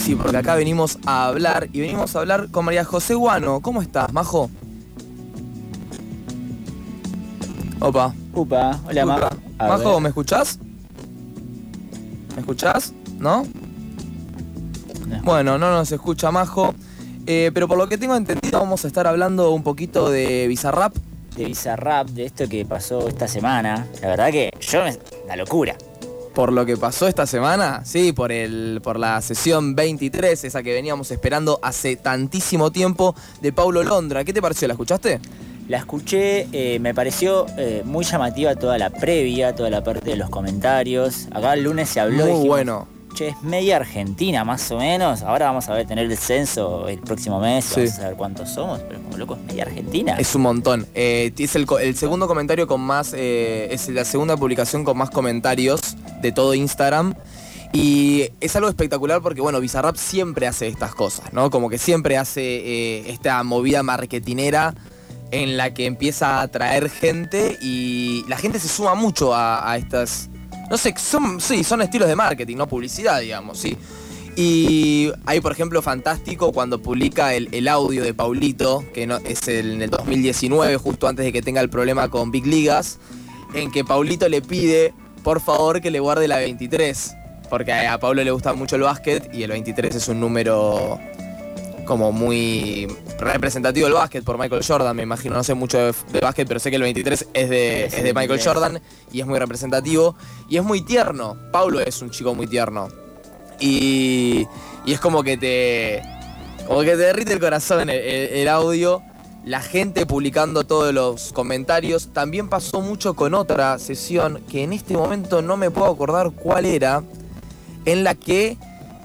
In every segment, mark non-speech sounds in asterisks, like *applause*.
Sí, porque acá venimos a hablar y venimos a hablar con María José Guano. ¿Cómo estás, Majo? Opa. Upa, hola. Majo. Majo, ver. ¿me escuchás? ¿Me escuchás? ¿No? No. Bueno, no nos escucha Majo. Eh, pero por lo que tengo entendido vamos a estar hablando un poquito de Bizarrap. De Bizarrap, de esto que pasó esta semana. La verdad que yo me... Una locura. Por lo que pasó esta semana, sí, por el, por la sesión 23, esa que veníamos esperando hace tantísimo tiempo, de Paulo Londra. ¿Qué te pareció? ¿La escuchaste? La escuché, eh, me pareció eh, muy llamativa toda la previa, toda la parte de los comentarios. Acá el lunes se habló Muy dijimos, bueno. Che, es media Argentina más o menos. Ahora vamos a ver tener el censo el próximo mes, Sí. vamos a saber cuántos somos, pero como loco es media Argentina. Es un montón. Eh, es el, segundo comentario con más. es la segunda publicación con más comentarios de todo Instagram. Y es algo espectacular porque, bueno, Bizarrap siempre hace estas cosas, ¿no? Como que siempre hace eh, esta movida marketinera en la que empieza a atraer gente y la gente se suma mucho a, estas. No sé, son, sí, son estilos de marketing, no publicidad, digamos, sí. Y hay, por ejemplo, fantástico cuando publica el, el audio de Paulito, que no, es el- en el 2019, justo antes de que tenga el problema con Big Ligas, en que Paulito le pide, por favor, que le guarde la 23. Porque a, Pablo le gusta mucho el básquet y el 23 es un número como muy representativo del básquet por Michael Jordan, me imagino. No sé mucho de, de básquet, pero sé que el 23 es de, Es de el Michael 23. Jordan y es muy representativo. Y es muy tierno. Paulo es un chico muy tierno. Y, y es como que te. Como que te derrite el corazón el, el- el audio. La gente publicando todos los comentarios. También pasó mucho con otra sesión que en este momento no me puedo acordar cuál era. En la que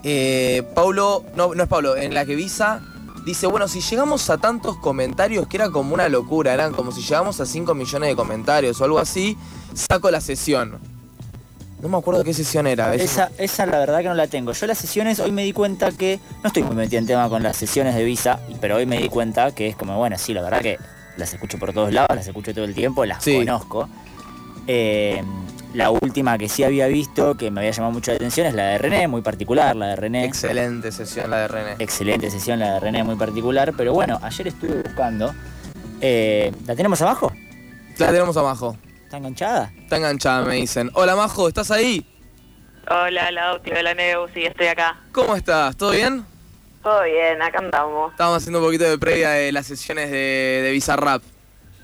eh, Paulo. No, no es Paulo, en la que Visa dice, bueno, si llegamos a tantos comentarios, que era como una locura, eran como si llegamos a 5 millones de comentarios o algo así, saco la sesión. No me acuerdo qué sesión era. Esa, esa la verdad que no la tengo. Yo las sesiones, hoy me di cuenta que, no estoy muy metido en tema con las sesiones de Visa, pero hoy me di cuenta que es como, bueno, sí, la verdad que las escucho por todos lados, las escucho todo el tiempo, las Sí. conozco. Eh, la última que sí había visto, que me había llamado mucho la atención, es la de René, muy particular, la de René. Excelente sesión la de René. Excelente sesión la de René, muy particular, pero bueno, ayer estuve buscando. Eh, ¿La tenemos abajo? La tenemos a Majo. ¿Está enganchada? Está enganchada, me dicen. Hola Majo, ¿estás ahí? Hola, Lauti, hola Neu, sí, estoy acá. ¿Cómo estás? ¿Todo bien? Todo bien, acá andamos. Estábamos haciendo un poquito de previa de las sesiones de, de Bizarrap.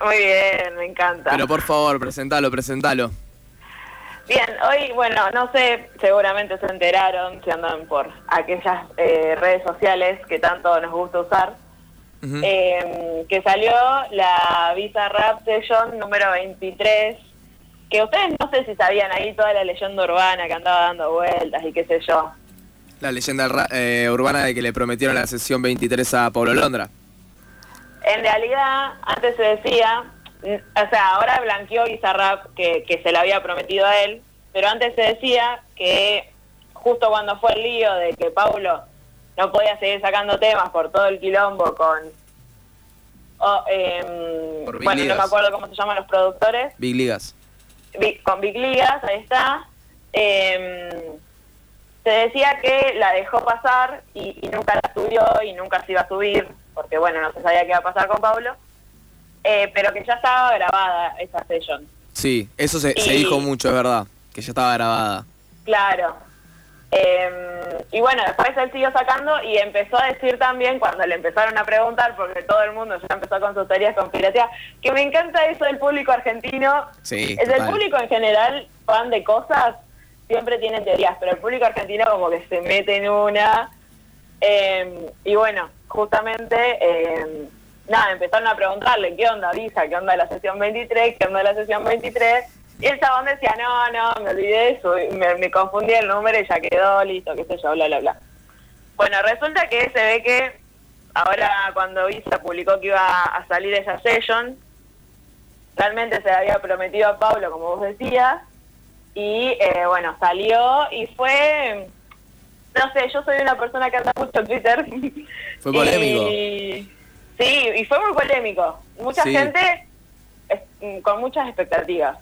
Muy bien, me encanta. Pero por favor, presentalo, presentalo. Bien, hoy, bueno, no sé, seguramente se enteraron, si andan por aquellas eh, redes sociales que tanto nos gusta usar, Eh, que salió la Visa Rap Session número 23, que ustedes no sé si sabían ahí toda la leyenda urbana que andaba dando vueltas y qué sé yo. La leyenda eh, urbana de que le prometieron la sesión 23 a Pablo Londra. En realidad, antes se decía, o sea, ahora blanqueó Bizarrap que, que se le había prometido a él, pero antes se decía que justo cuando fue el lío de que Paulo no podía seguir sacando temas por todo el quilombo con... o, Por Big bueno, no me acuerdo cómo se llaman los productores, Big Ligas. Big- con Big Ligas, ahí está. em, se decía que la dejó pasar y, y nunca la subió y nunca se iba a subir, porque bueno, no se sabía qué iba a pasar con Pablo, eh, pero que ya estaba grabada esa session. Sí, eso se, se dijo mucho, es verdad. Que ya estaba grabada. Claro. Em, y bueno, después él siguió sacando y empezó a decir también, cuando le empezaron a preguntar, porque todo el mundo ya empezó con sus teorías conspirativas, que me encanta eso del público argentino. Sí, Es el público en general, fan de cosas, siempre tiene teorías, pero el público argentino como que se mete en una. Em, y bueno, justamente, em, nada, empezaron a preguntarle, ¿qué onda Visa? ¿Qué onda la sesión 23? ¿Qué onda la sesión 23? Y el chabón decía, no, no, me olvidé eso, me, me confundí el número y ya quedó, listo, qué sé yo, bla, bla, bla. Bueno, resulta que se ve que ahora cuando Visa publicó que iba a salir esa session, realmente se le había prometido a Pablo, como vos decías, y eh, bueno, salió y fue, no sé, yo soy una persona que anda mucho en Twitter. Fue polémico. *laughs* Y- sí, y fue muy polémico. Mucha Sí. gente con muchas expectativas.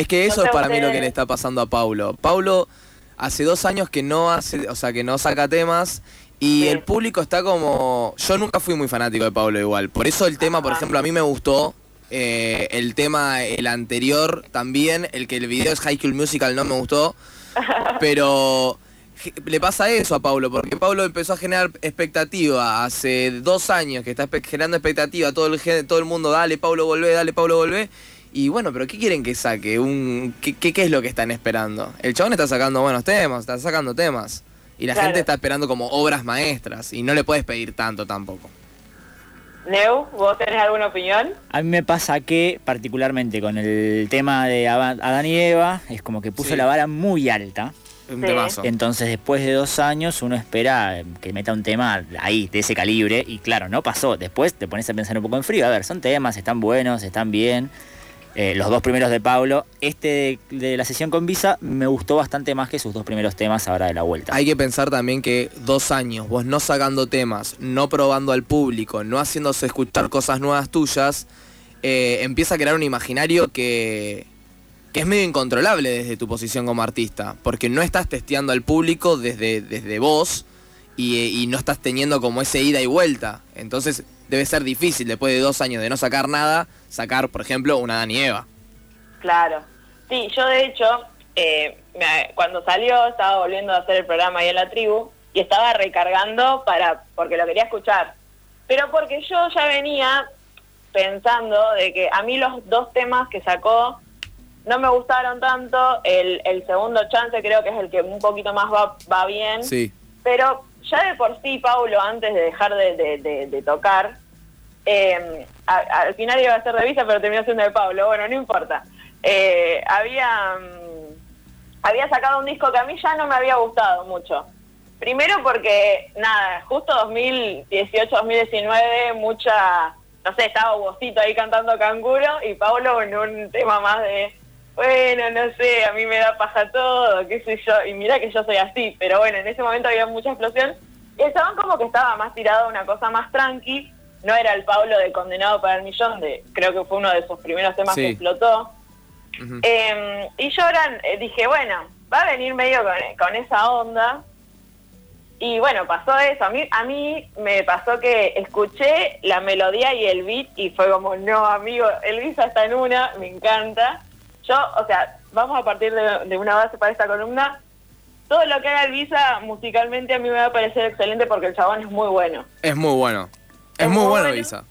Es que eso es para mí lo que le está pasando a Paulo. Paulo hace dos años que no hace, o sea, que no saca temas y Sí. el público está como. Yo nunca fui muy fanático de Paulo igual. Por eso el tema, por ejemplo, a mí me gustó. eh, el tema, el anterior también, el que el video es High School Musical no me gustó. *laughs* Pero le pasa eso a Paulo, porque Paulo empezó a generar expectativa hace dos años que está generando expectativa, todo el, todo el mundo, dale Paulo volvé, dale Paulo volvé. Y bueno, pero ¿qué quieren que saque? Un, ¿qué, qué, qué es lo que están esperando? El chabón está sacando buenos temas, está sacando temas. Y la Claro. gente está esperando como obras maestras. Y no le puedes pedir tanto tampoco. Neu, ¿vos tenés alguna opinión? A mí me pasa que, particularmente con el tema de Adán y Eva, es como que puso Sí. la vara muy alta. Un Sí. temazo. Entonces, después de dos años, uno espera eh, que meta un tema ahí, de ese calibre. Y claro, no pasó. Después te pones a pensar un poco en frío. A ver, son temas, están buenos, están bien. Eh, los dos primeros de Pablo. Este de, la sesión con Visa me gustó bastante más que sus dos primeros temas ahora de la vuelta. Hay que pensar también que dos años, vos no sacando temas, no probando al público, no haciéndose escuchar cosas nuevas tuyas, eh, empieza a crear un imaginario que, que es medio incontrolable desde tu posición como artista, porque no estás testeando al público desde, desde vos y, y no estás teniendo como ese ida y vuelta. Entonces debe ser difícil después de dos años de no sacar nada, sacar, por ejemplo, una Dani Eva. Claro. Sí, yo de hecho, eh, me- cuando salió estaba volviendo a hacer el programa ahí en la tribu y estaba recargando para porque lo quería escuchar. Pero porque yo ya venía pensando de que a mí los dos temas que sacó no me gustaron tanto. El, el segundo chance creo que es el que un poquito más va, va bien. Sí. Pero ya de por sí, Paulo, antes de dejar de, de- de- tocar, a- al final iba a ser de Visa, pero terminó siendo de Pablo. Bueno, no importa. Eh, había, mm, había sacado un disco que a mí ya no me había gustado mucho. Primero porque, nada, justo 2018-2019, mucha, no sé, estaba Bocito ahí cantando Canguro y Pablo en un tema más de, bueno, no sé, a mí me da paja todo, qué sé yo, y mira que yo soy así, pero bueno, en ese momento había mucha explosión y estaban como que estaba más tirado a una cosa más tranqui, no era el Pablo de Condenado para el Millón, de creo que fue uno de sus primeros temas Sí. que explotó. Eh, y yo ahora eh, dije, bueno, va a venir medio con, con esa onda. Y bueno, pasó eso. A mí, a mí me pasó que escuché la melodía y el beat y fue como, no, amigo, Elvisa está en una, me encanta. Yo, o sea, vamos a partir de, de una base para esta columna. Todo lo que haga Elvisa musicalmente a mí me va a parecer excelente porque el chabón es muy bueno. Es muy bueno. Es, Es muy muy bueno, bueno. Visa.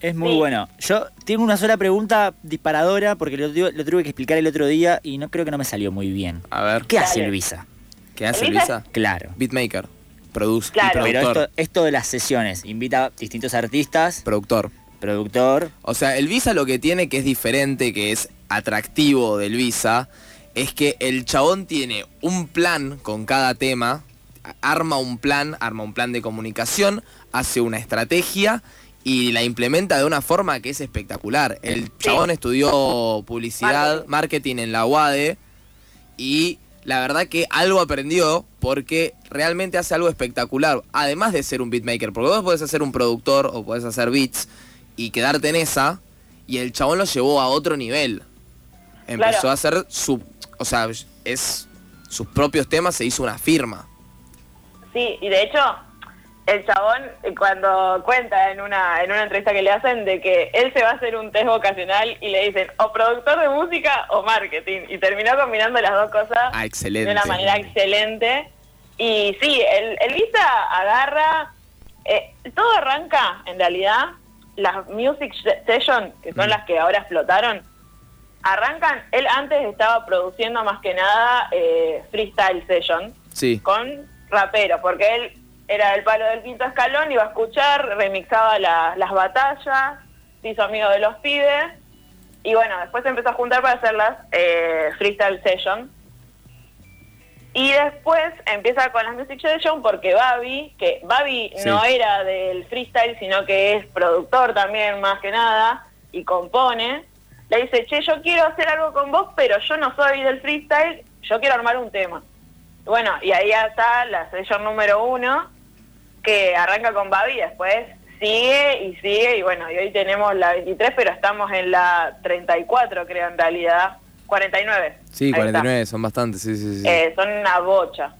Es muy Sí. bueno. Yo tengo una sola pregunta disparadora porque lo, tu- lo tuve que explicar el otro día y no creo que no me salió muy bien. A ver, ¿Qué hace Dale. el Visa? ¿qué hace Elvisa Visa? Claro. Beatmaker. Produce. Claro. y Pero productor. esto, esto de las sesiones, invita a distintos artistas, Productor. productor, O sea, el Visa lo que tiene que es diferente, que es atractivo del Visa, es que el chabón tiene un plan con cada tema, arma un plan, arma un plan de comunicación, hace una estrategia y la implementa de una forma que es espectacular. El chabón estudió publicidad, Marketing. marketing en la UADE y la verdad que algo aprendió porque realmente hace algo espectacular, además de ser un beatmaker, porque vos podés hacer un productor o podés hacer beats y quedarte en esa, y el chabón lo llevó a otro nivel. Empezó Claro. a hacer su, o sea, es sus propios temas, se hizo una firma. Sí, y de hecho, el chabón eh, cuando cuenta en una, en una entrevista que le hacen de que él se va a hacer un test vocacional y le dicen o productor de música o marketing. Y terminó combinando las dos cosas Ah, excelente. de una manera excelente. Y sí, el, el Visa agarra, eh, todo arranca en realidad, las Music Session, que son Mm. las que ahora explotaron, arrancan, él antes estaba produciendo más que nada eh, freestyle session Sí, con raperos, porque él era el palo del quinto escalón, iba a escuchar, remixaba la- las batallas, se hizo amigo de los pibes, y bueno, después se empezó a juntar para hacer las eh, freestyle session. Y después empieza con las Music Session porque Babi, que Babi Sí. no era del freestyle, sino que es productor también más que nada y compone, le dice, che, yo quiero hacer algo con vos, pero yo no soy del freestyle, yo quiero armar un tema. Bueno, y ahí está la session número uno, que arranca con Babi después sigue y sigue, y bueno, y hoy tenemos la 23, pero estamos en la 34, creo, en realidad. 49. Sí, Ahí está. 49, son bastantes, sí, sí, sí. Eh, son una bocha.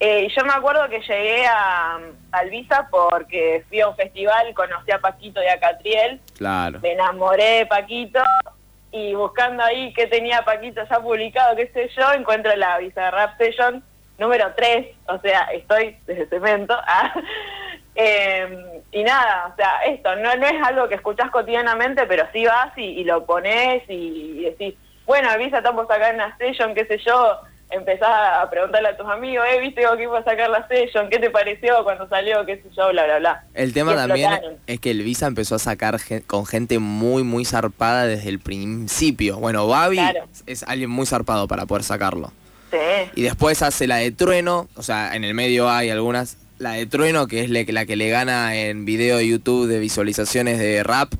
Eh, y yo me acuerdo que llegué a, a Albiza porque fui a un festival, conocí a Paquito y a Catriel, claro. me enamoré de Paquito y buscando ahí qué tenía Paquito ya publicado, qué sé yo, encuentro la Bizarrap Session número 3, o sea, estoy desde cemento. *laughs* ah. Eh, y nada, o sea, esto no, no es algo que escuchás cotidianamente, pero sí vas y, y lo pones y, y decís, bueno, Visa, estamos acá en la session, qué sé yo, empezás a preguntarle a tus amigos, eh, viste que iba a sacar la session, qué te pareció cuando salió, qué sé yo, bla, bla, bla. El tema también es que el Visa empezó a sacar con gente muy, muy zarpada desde el principio. Bueno, Babi Claro. es alguien muy zarpado para poder sacarlo. Sí, Y después hace la de Trueno, o sea, en el medio hay algunas. La de Trueno, que es la que le gana en video de YouTube de visualizaciones de rap,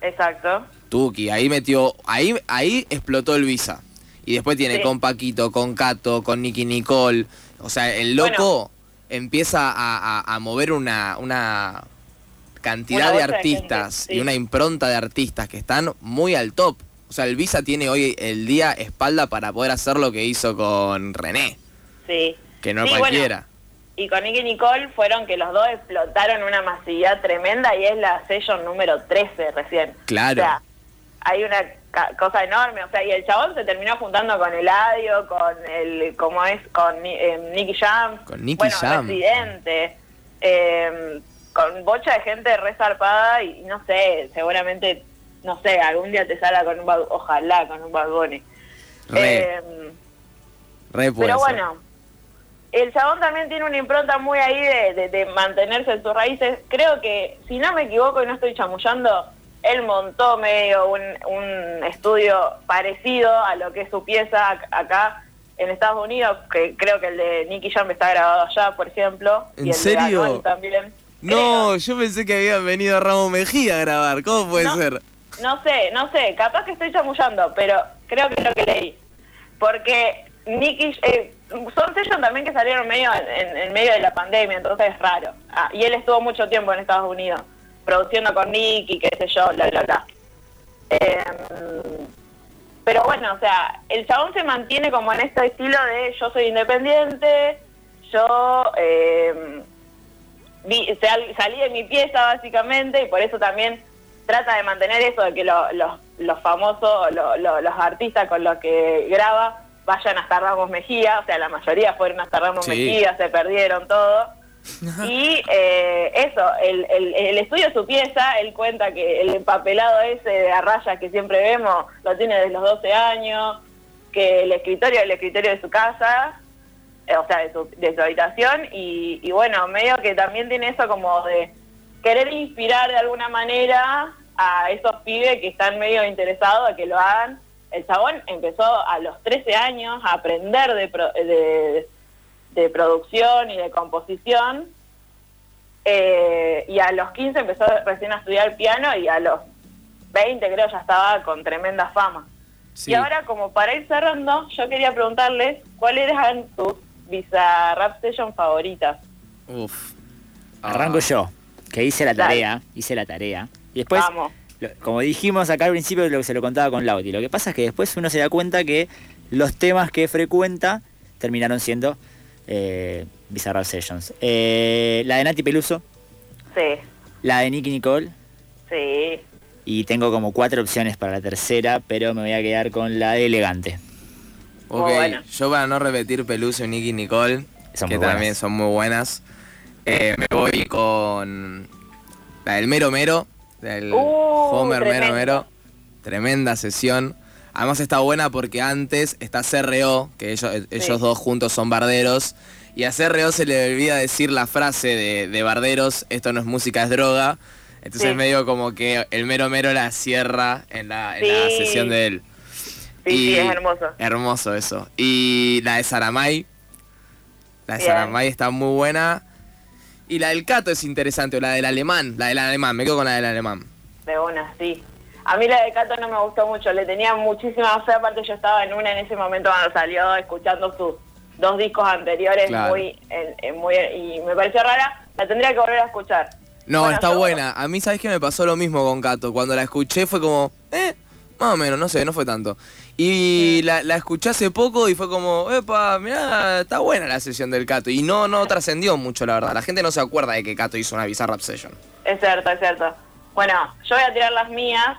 exacto. Tuki. Ahí metió, ahí, ahí explotó el Visa. Y después tiene Sí. con Paquito, con Cato, con Nicky Nicole. O sea, el loco empieza a, a- a mover una, una cantidad Una de artistas y una impronta de artistas que están muy al top. O sea, el Visa tiene hoy el día espalda para poder hacer lo que hizo con René, Sí. que no es Sí, cualquiera. bueno, y con Nicky Nicole fueron que los dos explotaron una masividad tremenda y es la session número 13 recién. Claro. O sea, hay una cosa enorme, o sea, y el chabón se terminó juntando con Eladio, con el, como es, con eh, Nicky Jam, Con Nicky bueno, Jam. Residente, eh, con bocha de gente resarpada y no sé, seguramente, no sé, algún día te salga con un, ojalá con un Bad Bunny. Re, Eh, re puede pero bueno, el chabón también tiene una impronta muy ahí de, de- de mantenerse en sus raíces. Creo que, si no me equivoco y no estoy chamullando, él montó medio un, un estudio parecido a lo que es su pieza ac- acá en Estados Unidos, que creo que el de Nicky Jam está grabado allá, por ejemplo. ¿En y el de serio? Bunny también. No, yo pensé que habían venido a Ramos Mejía a grabar. ¿Cómo puede No. ser? No sé, no sé, capaz que estoy chamullando, pero creo que es lo que leí. Porque Nicky, eh, son sellos también que salieron medio en, en- en medio de la pandemia, entonces es raro. Ah, y él estuvo mucho tiempo en Estados Unidos, produciendo con Nicky, qué sé yo, bla, bla, bla. Eh, pero bueno, o sea, el chabón se mantiene como en este estilo de yo soy independiente, yo eh, vi- sal- salí de mi pieza básicamente y por eso también trata de mantener eso de que lo- los, los famosos, lo- lo- los artistas con los que graba vayan hasta Ramos Mejía, o sea, la mayoría fueron hasta Ramos Sí. Mejía, se perdieron todo. Y eh, eso, el, el, el estudio de su pieza, él cuenta que el empapelado ese de a rayas que siempre vemos lo tiene desde los 12 años, que el escritorio el escritorio de su casa, eh, o sea, de su, de su habitación, y, bueno, medio que también tiene eso como de querer inspirar de alguna manera a esos pibes que están medio interesados a que lo hagan. El chabón empezó a los 13 años a aprender de, pro- de, de producción y de composición. eh, y a los 15 empezó recién a estudiar piano y a los 20 creo ya estaba con tremenda fama. Sí. Y ahora como para ir cerrando, yo quería preguntarles cuáles eran tus Bizarrap Session favoritas. Uf. Arranco Ah. yo, que hice la Dale. tarea, hice la tarea. Y después, lo- como dijimos acá al principio, lo que se lo contaba con Lauti. Lo que pasa es que después uno se da cuenta que los temas que frecuenta terminaron siendo eh, Bizarrap Sessions. Eh, la de Nati Peluso, Sí, la de Nicky Nicole, sí. y tengo como cuatro opciones para la tercera, pero me voy a quedar con la de Elegante. Ok, Muy bueno. yo para no repetir Peluso y Nicky Nicole, Son que también son muy buenas, eh, me voy con la del Mero Mero, del Uh, Homer Mero. Mero. Tremenda sesión. Además está buena porque antes está CRO, que ellos, ellos dos juntos son barderos, y a CRO se le olvida decir la frase de, de barderos, esto no es música, es droga. Entonces Sí. medio como que el Mero Mero la cierra en la, en la sesión de él. Sí, sí, es hermoso. Hermoso eso. Y la de Saramay, La de Bien. Saramay está muy buena. Y la del Cato es interesante, o la del alemán. La del alemán, me quedo con la del alemán. De una, sí. A mí la de Cato no me gustó mucho, le tenía muchísima fe, aparte yo estaba en una en ese momento cuando salió escuchando sus dos discos anteriores Claro. muy, en- en muy y me pareció rara, la tendría que volver a escuchar. No, Bueno, está yo- buena. A mí, ¿sabes qué me pasó lo mismo con Cato? Cuando la escuché fue como, eh, más o menos, no sé, no fue tanto. Y la, la escuché hace poco y fue como, epa, mirá, está buena la sesión del Cato. Y no, no trascendió mucho, la verdad. La gente no se acuerda de que Cato hizo una Bizarrap Session. Es cierto, es cierto. Bueno, yo voy a tirar las mías.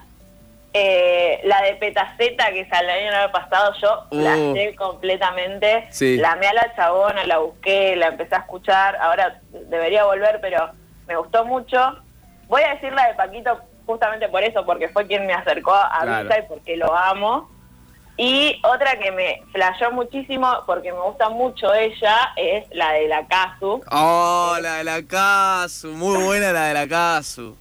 Eh, la de Petaceta que salió el año pasado, yo la Uh. sé completamente. Sí. La amé a la chabona, la busqué, la empecé a escuchar. Ahora debería volver, pero me gustó mucho. Voy a decir la de Paquito justamente por eso, porque fue quien me acercó a Claro. Visa y porque lo amo. Y otra que me flasheó muchísimo, porque me gusta mucho ella, es la de la Kazu. Oh, la de la Casu, muy buena la de la Casu.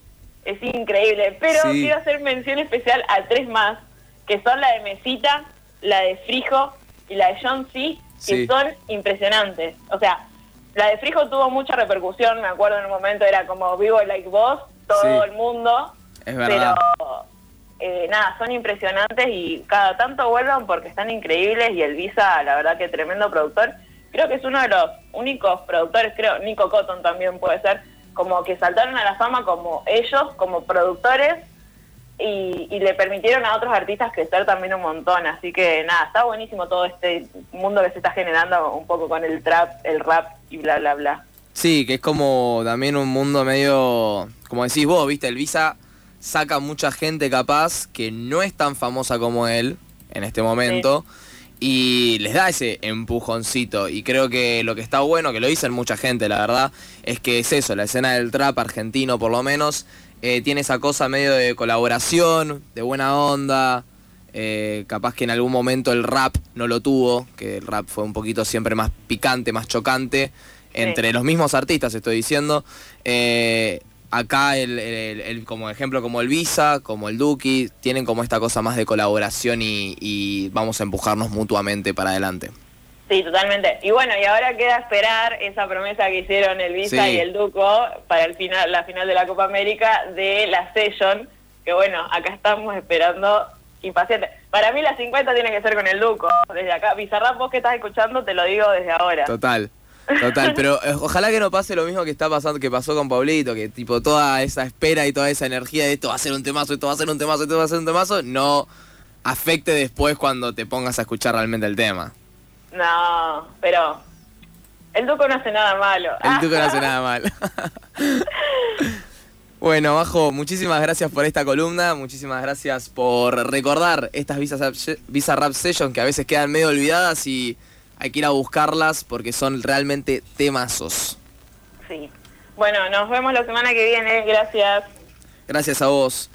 Es increíble, pero Sí. quiero hacer mención especial a tres más, que son la de Mesita, la de Frijo y la de John C, que Sí. son impresionantes. O sea, la de Frijo tuvo mucha repercusión, me acuerdo en un momento era como vivo like vos, todo Sí. el mundo. Es verdad. Pero eh, nada, son impresionantes y cada tanto vuelvan porque están increíbles y el Visa, la verdad que tremendo productor. Creo que es uno de los únicos productores, creo, Nico Cotton también puede ser, como que saltaron a la fama como ellos, como productores, y, y le permitieron a otros artistas crecer también un montón. Así que nada, está buenísimo todo este mundo que se está generando un poco con el trap, el rap y bla, bla, bla. Sí, que es como también un mundo medio, como decís vos, viste, el Visa saca mucha gente capaz que no es tan famosa como él en este momento y les da ese empujoncito. Y creo que lo que está bueno, que lo dicen mucha gente la verdad, es que es eso, la escena del trap argentino por lo menos eh, tiene esa cosa medio de colaboración, de buena onda, eh, capaz que en algún momento el rap no lo tuvo, que el rap fue un poquito siempre más picante, más chocante, entre los mismos artistas estoy diciendo. Eh, acá el, el- el- como ejemplo como el Visa, como el Duki, tienen como esta cosa más de colaboración y, y vamos a empujarnos mutuamente para adelante. Sí, totalmente. Y bueno, y ahora queda esperar esa promesa que hicieron el Visa Sí. y el Duco para el final, la final de la Copa América de la Session, que bueno, acá estamos esperando impaciente. Para mí la 50 tiene que ser con el Duco, desde acá. Bizarrap, vos que estás escuchando, te lo digo desde ahora. Total. Total, pero eh, ojalá que no pase lo mismo que está pasando, que pasó con Pablito, que tipo toda esa espera y toda esa energía de esto va a ser un temazo, esto va a ser un temazo, esto va a ser un temazo, no afecte después cuando te pongas a escuchar realmente el tema. No, pero el Duco no hace nada malo. El tuco no hace nada mal. *laughs* bueno, Bajo, muchísimas gracias por esta columna, muchísimas gracias por recordar estas Visa, Visa Rap Sessions que a veces quedan medio olvidadas y hay que ir a buscarlas porque son realmente temazos. Sí. Bueno, nos vemos la semana que viene. Gracias. Gracias a vos.